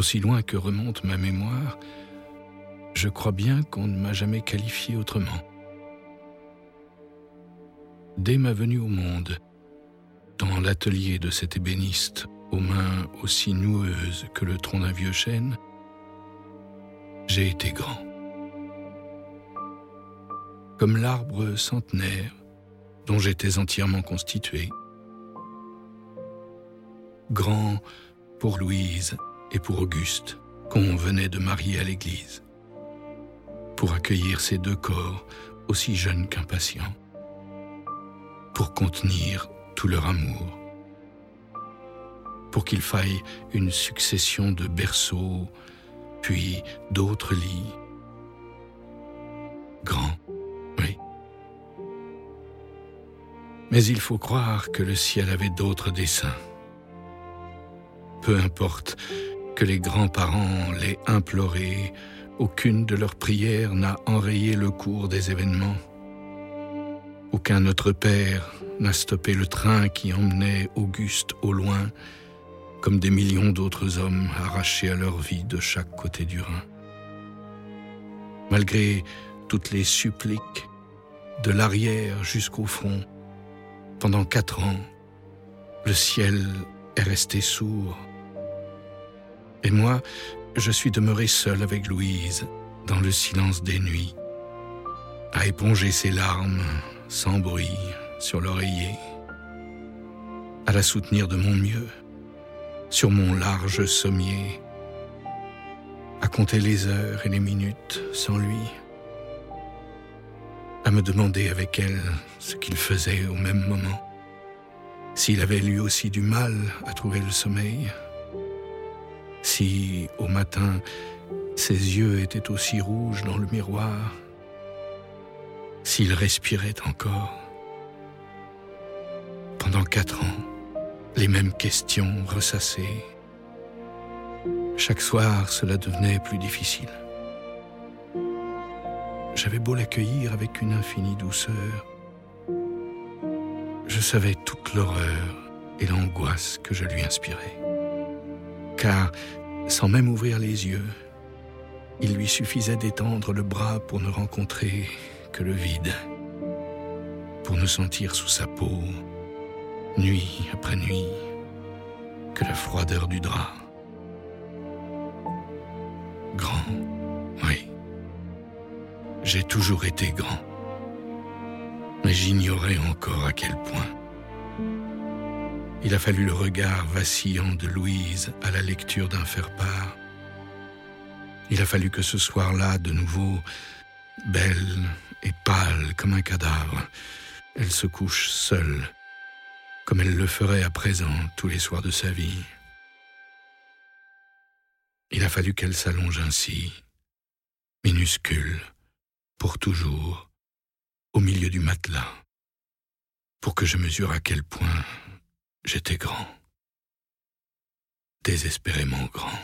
Aussi loin que remonte ma mémoire, je crois bien qu'on ne m'a jamais qualifié autrement. Dès ma venue au monde, dans l'atelier de cet ébéniste aux mains aussi noueuses que le tronc d'un vieux chêne, j'ai été grand. Comme l'arbre centenaire dont j'étais entièrement constitué. Grand pour Louise et pour Auguste, qu'on venait de marier à l'église, pour accueillir ces deux corps aussi jeunes qu'impatients, pour contenir tout leur amour, pour qu'il faille une succession de berceaux, puis d'autres lits. Grand, oui. Mais il faut croire que le ciel avait d'autres desseins. Peu importe les grands-parents l'aient imploré, aucune de leurs prières n'a enrayé le cours des événements. Aucun Notre Père n'a stoppé le train qui emmenait Auguste au loin, comme des millions d'autres hommes arrachés à leur vie de chaque côté du Rhin. Malgré toutes les suppliques, de l'arrière jusqu'au front, pendant quatre ans, le ciel est resté sourd. Et moi, je suis demeuré seul avec Louise, dans le silence des nuits, à éponger ses larmes, sans bruit, sur l'oreiller, à la soutenir de mon mieux, sur mon large sommier, à compter les heures et les minutes sans lui, à me demander avec elle ce qu'il faisait au même moment, s'il avait lui aussi du mal à trouver le sommeil, si au matin ses yeux étaient aussi rouges dans le miroir, s'il respirait encore. Pendant quatre ans, les mêmes questions ressassées. Chaque soir, cela devenait plus difficile. J'avais beau l'accueillir avec une infinie douceur, je savais toute l'horreur et l'angoisse que je lui inspirais. Car, sans même ouvrir les yeux, il lui suffisait d'étendre le bras pour ne rencontrer que le vide, pour ne sentir sous sa peau, nuit après nuit, que la froideur du drap. Grand, oui. J'ai toujours été grand, mais j'ignorais encore à quel point. Il a fallu le regard vacillant de Louise à la lecture d'un faire-part. Il a fallu que ce soir-là, de nouveau, belle et pâle comme un cadavre, elle se couche seule, comme elle le ferait à présent tous les soirs de sa vie. Il a fallu qu'elle s'allonge ainsi, minuscule, pour toujours, au milieu du matelas, pour que je mesure à quel point j'étais grand, désespérément grand.